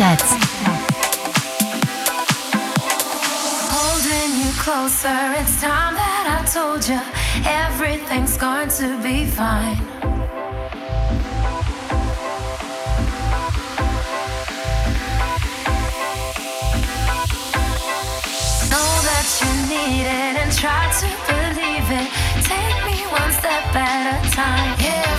Planchette. Holding you closer, it's time that I told you everything's going to be fine. Know that you need it and try to believe it. Take me one step at a time. If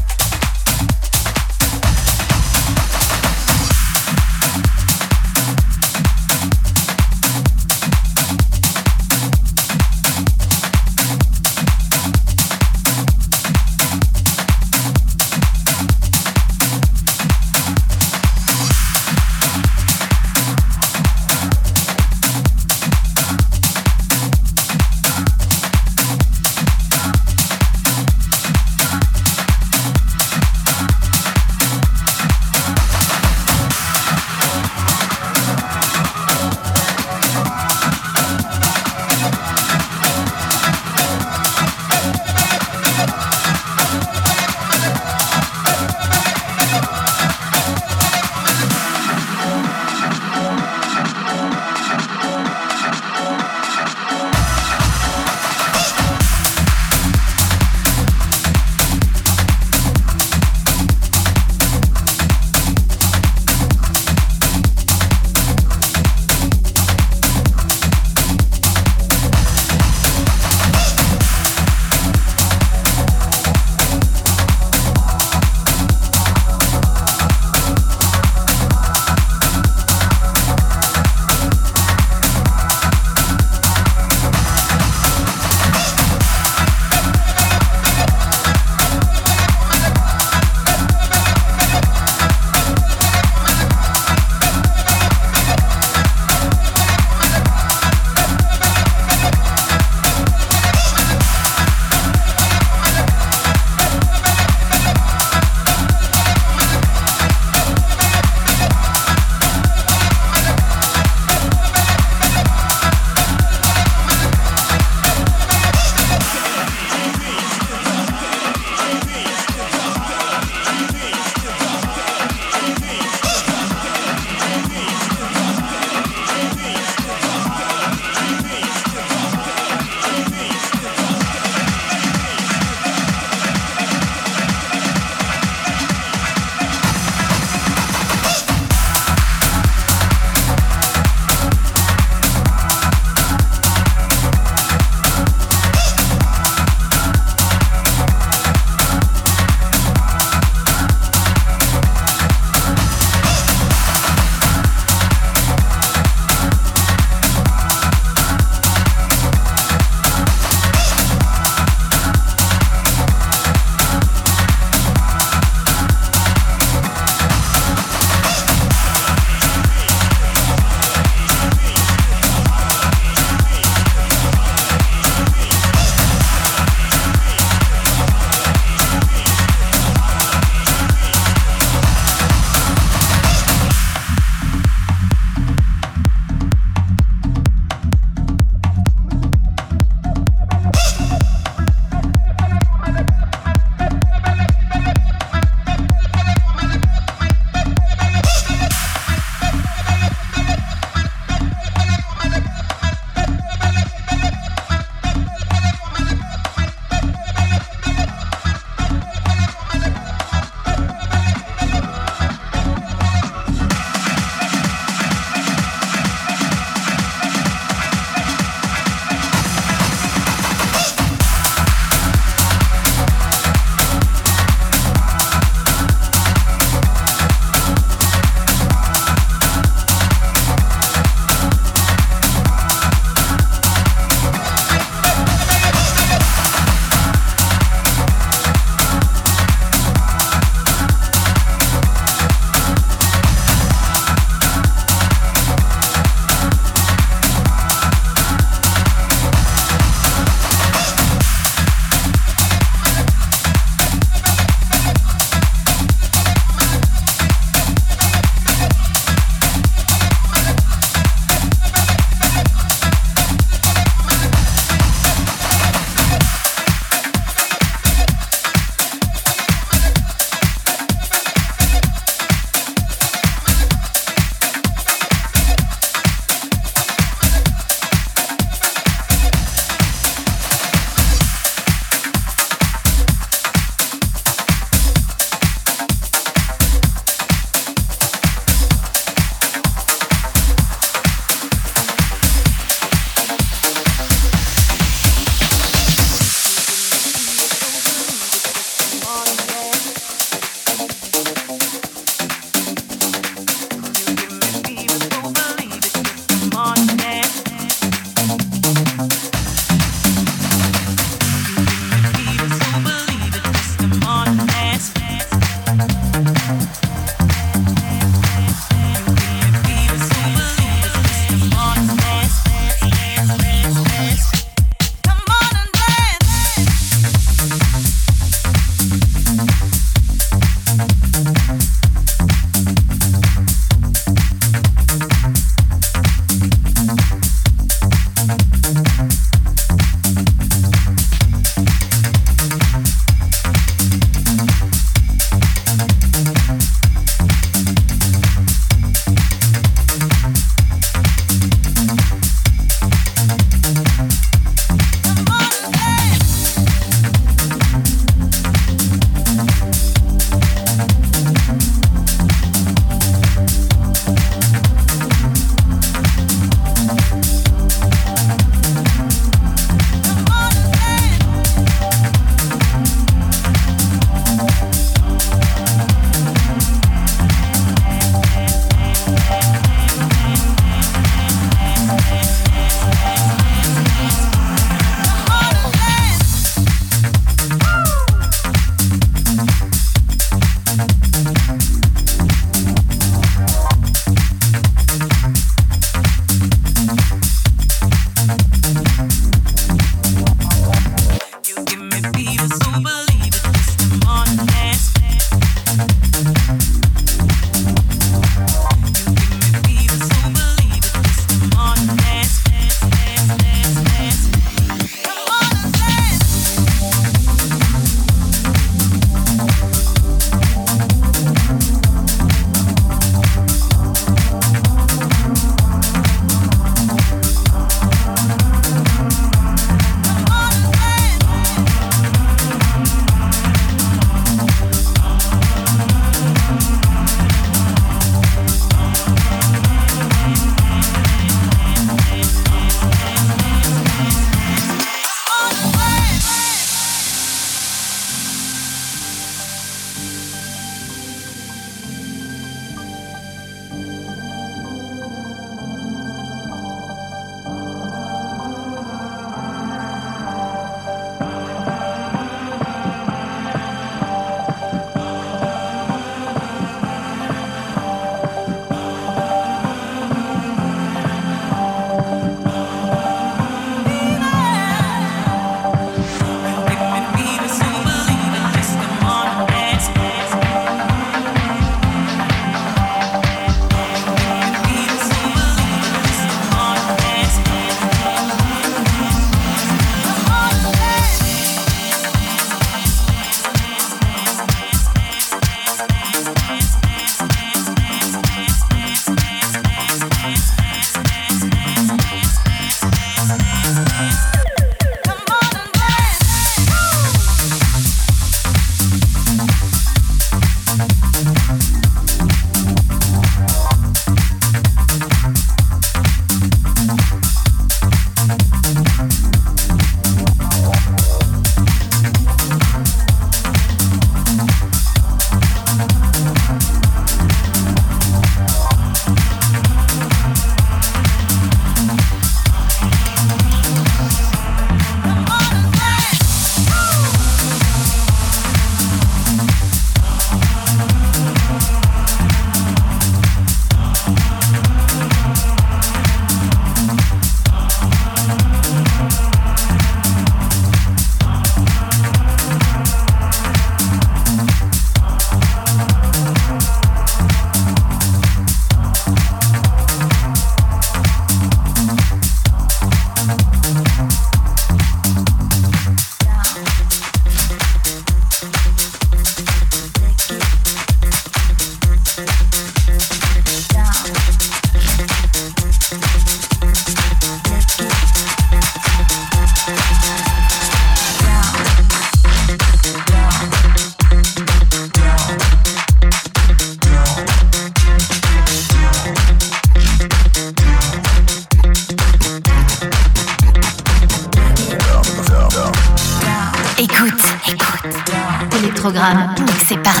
programme. Mixé par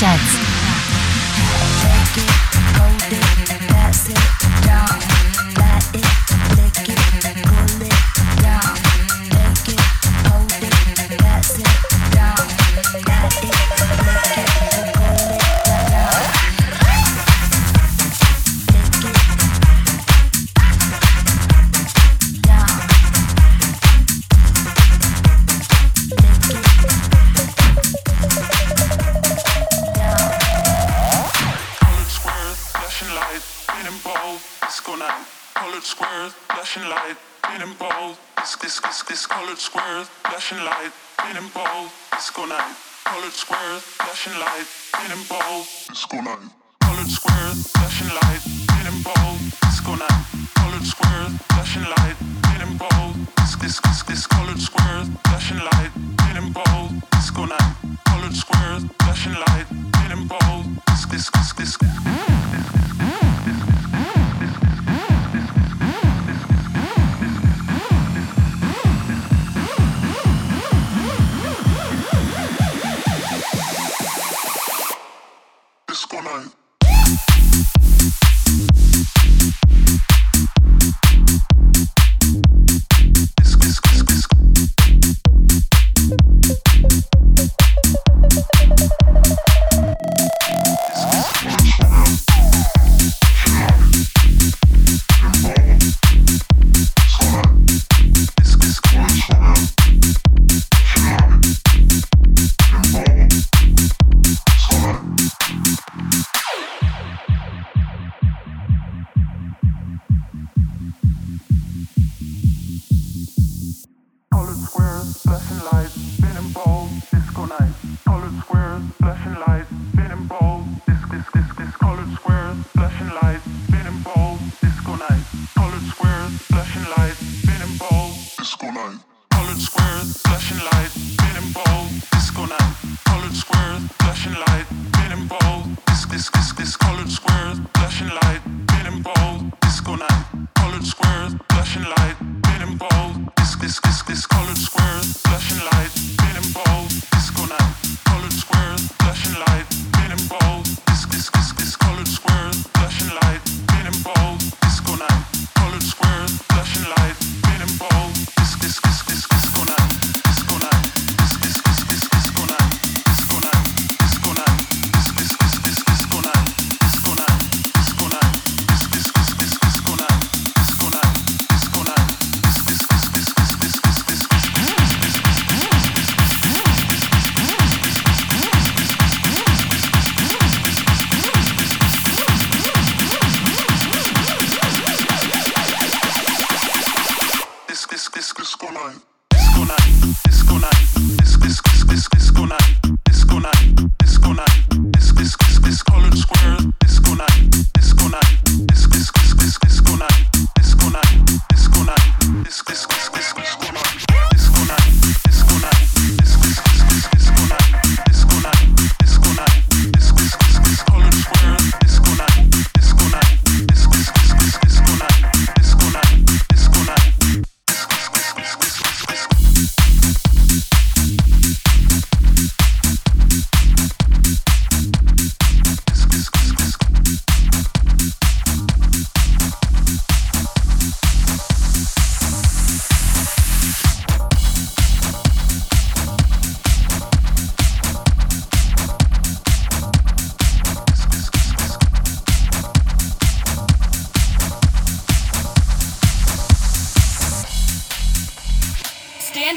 Sheds.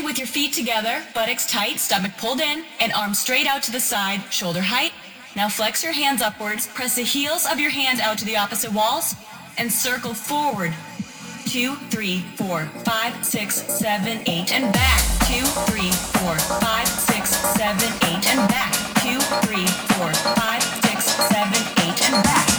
Daishatz. feet together, buttocks tight, stomach pulled in, and arms straight out to the side, shoulder height. Now flex your hands upwards, press the heels of your hands out to the opposite walls, and circle forward. Two, three, four, five, six, seven, eight, and back. Two, three, four, five, six, seven, eight, and back. Two, three, four, five, six, seven, eight, and back.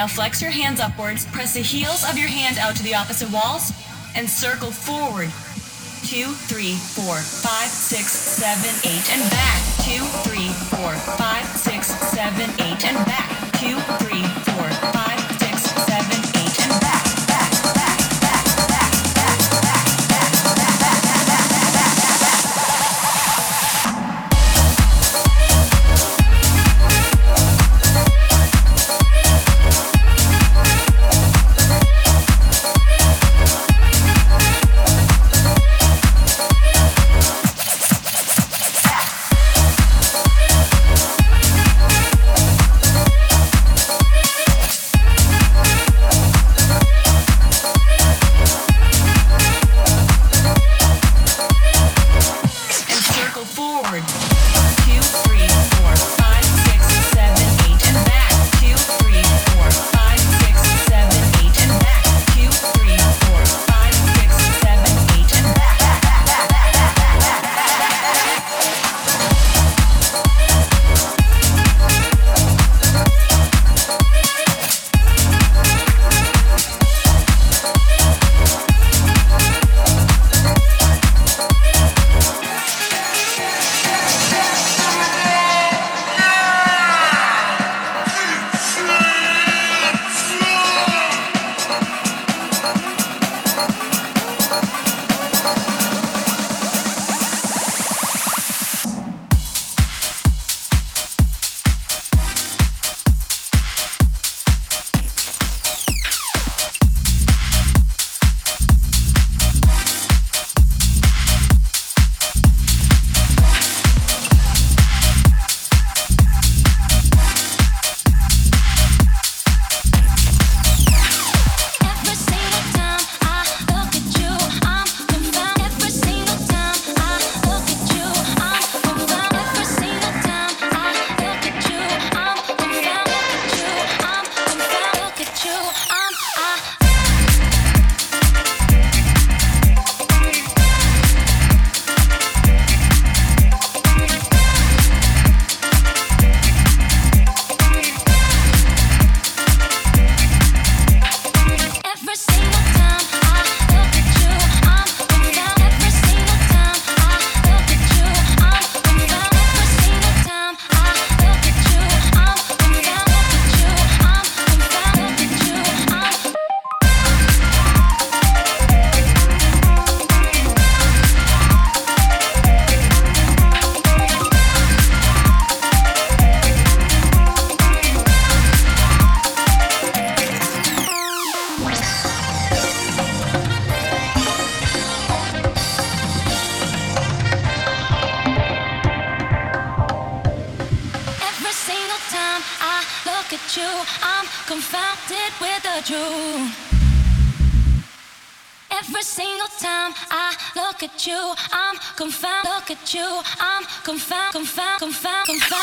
Now flex your hands upwards, press the heels of your hands out to the opposite walls, and circle forward. Two, three, four, five, six, seven, eight, and back. Two, three, four, five, six, seven, eight, and back. Two, three, four, five,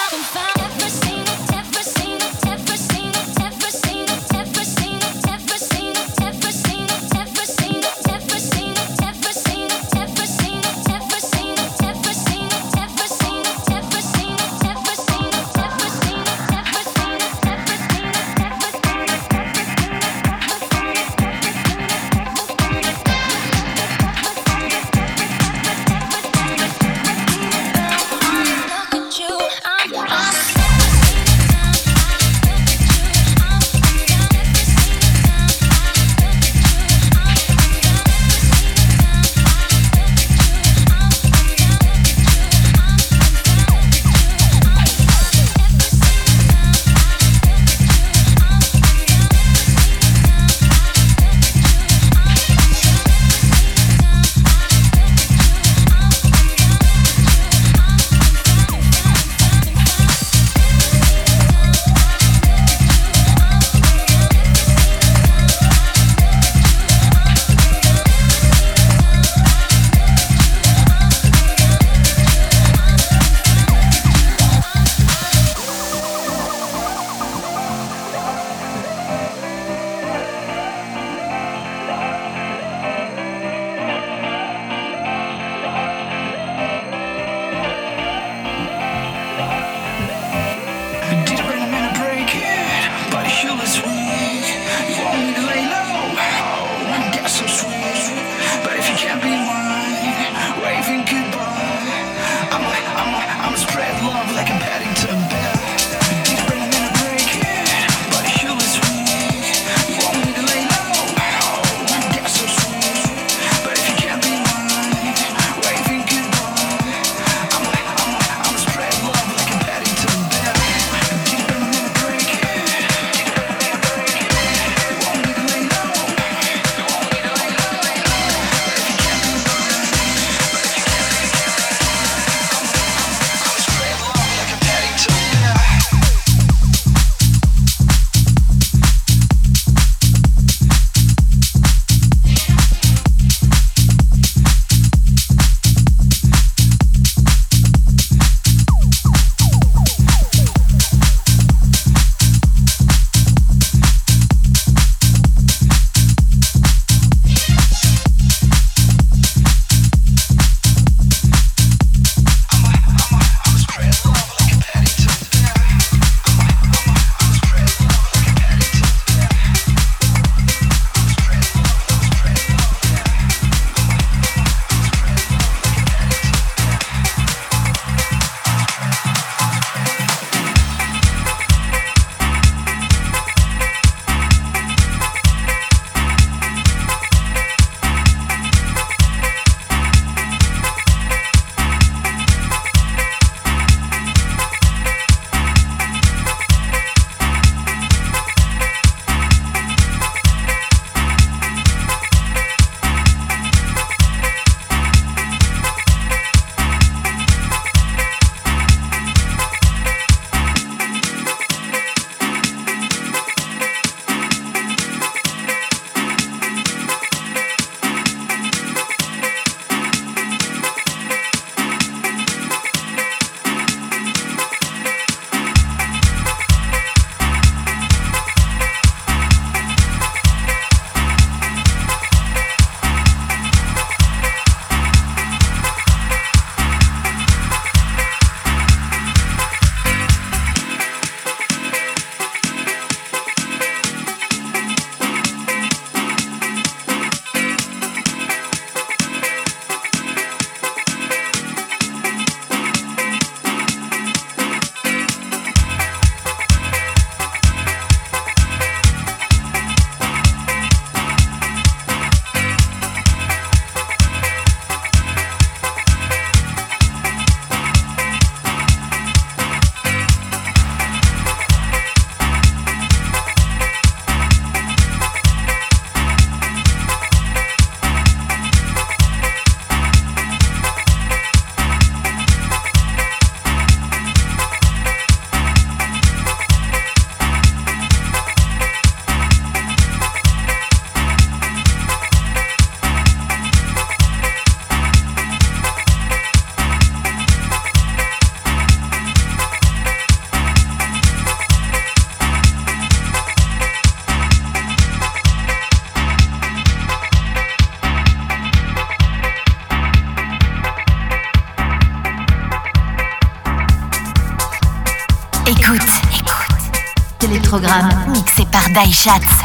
every single mixé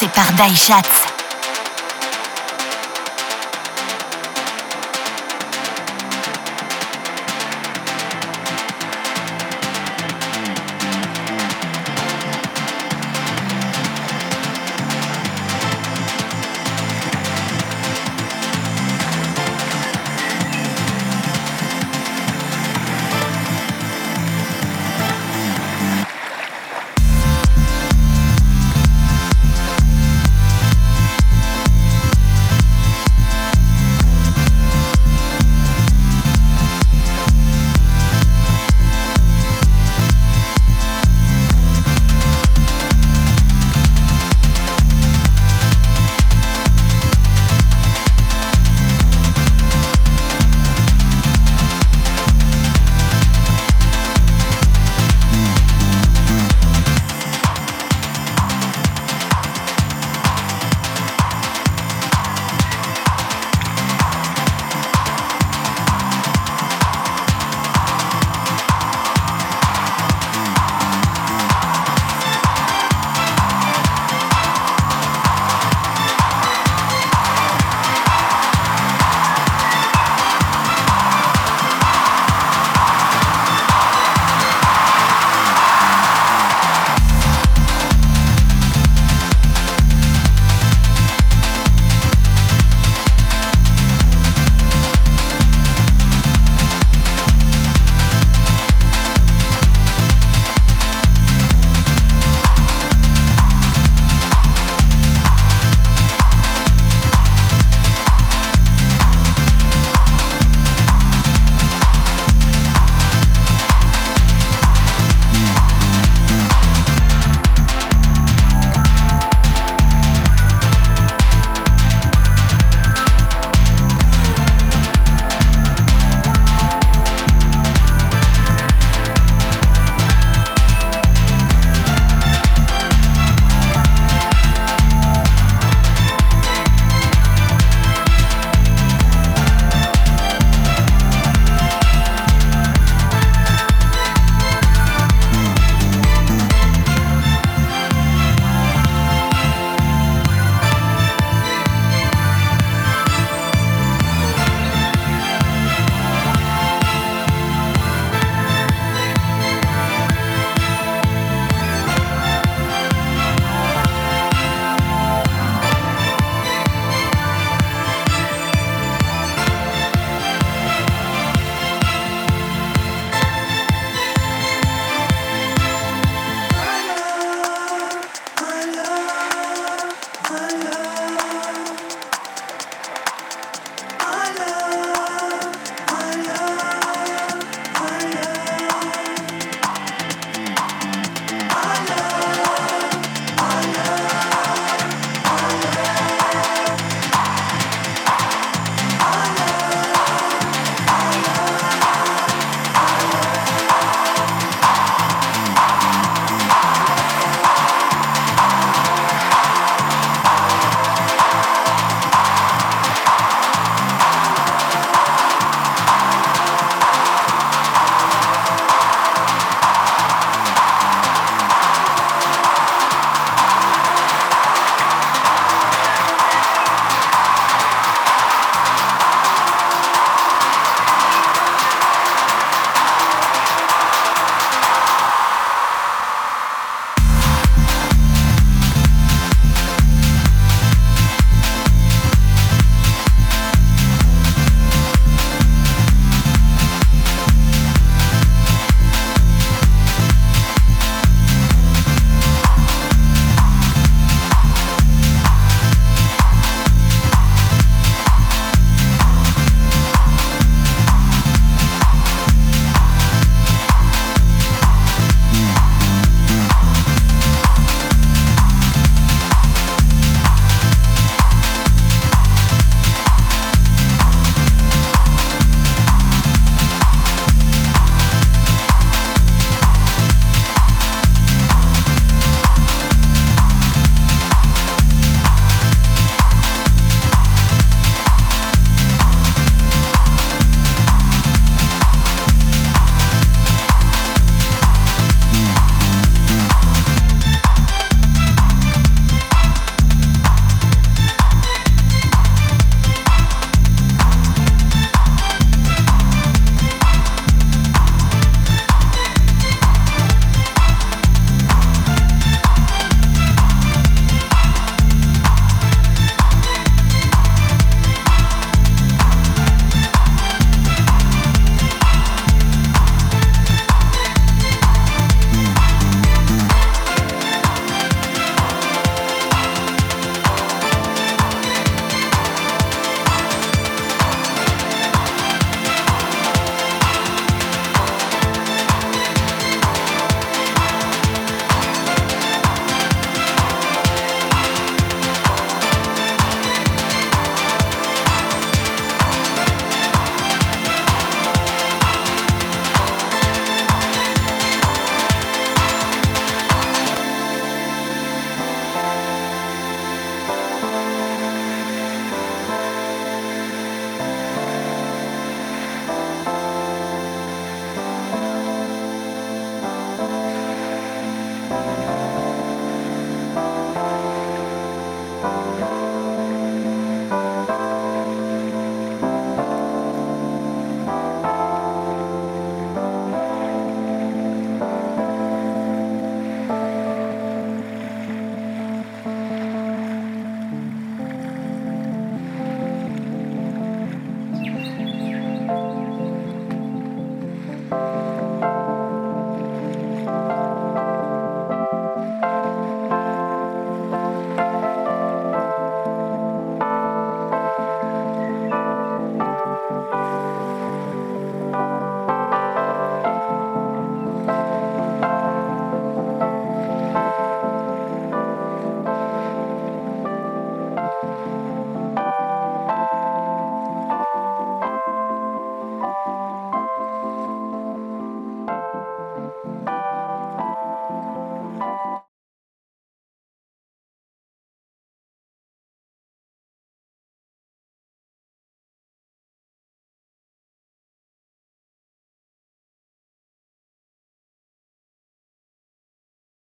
C'est par Daishat.